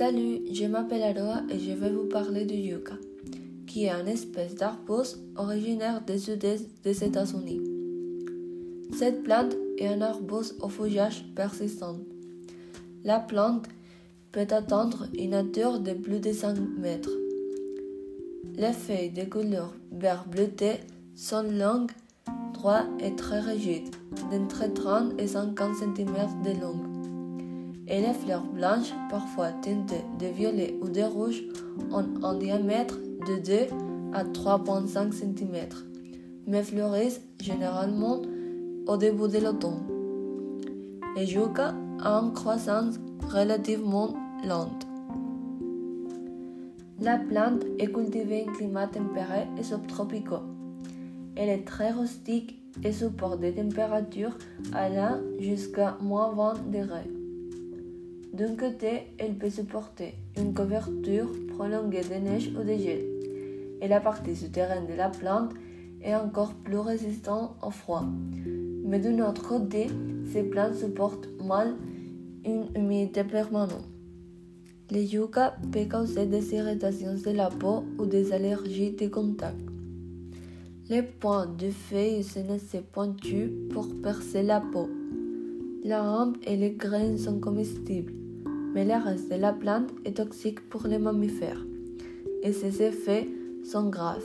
Salut, je m'appelle Aroa et je vais vous parler du yucca, qui est une espèce d'arbuste originaire des sud-est des États-Unis. Cette plante est un arbuste au feuillage persistant. La plante peut atteindre une hauteur de plus de 5 mètres. Les feuilles de couleur vert bleuté sont longues, droites et très rigides, d'entre 30 et 50 cm de long et les fleurs blanches, parfois teintées de violet ou de rouge, ont un diamètre de 2 à 3,5 cm, mais fleurissent généralement au début de l'automne. Les yucca a une croissance relativement lente. La plante est cultivée en climat tempéré et subtropicaux. Elle est très rustique et supporte des températures allant jusqu'à moins 20 degrés. D'un côté, elle peut supporter une couverture prolongée de neige ou de gel, et la partie souterraine de la plante est encore plus résistante au froid. Mais d'un autre côté, ces plantes supportent mal une humidité permanente. Les yucca peuvent causer des irritations de la peau ou des allergies de contact. Les points de feuilles sont assez pointus pour percer la peau. La rampe et les graines sont comestibles mais le reste de la plante est toxique pour les mammifères et ses effets sont graves.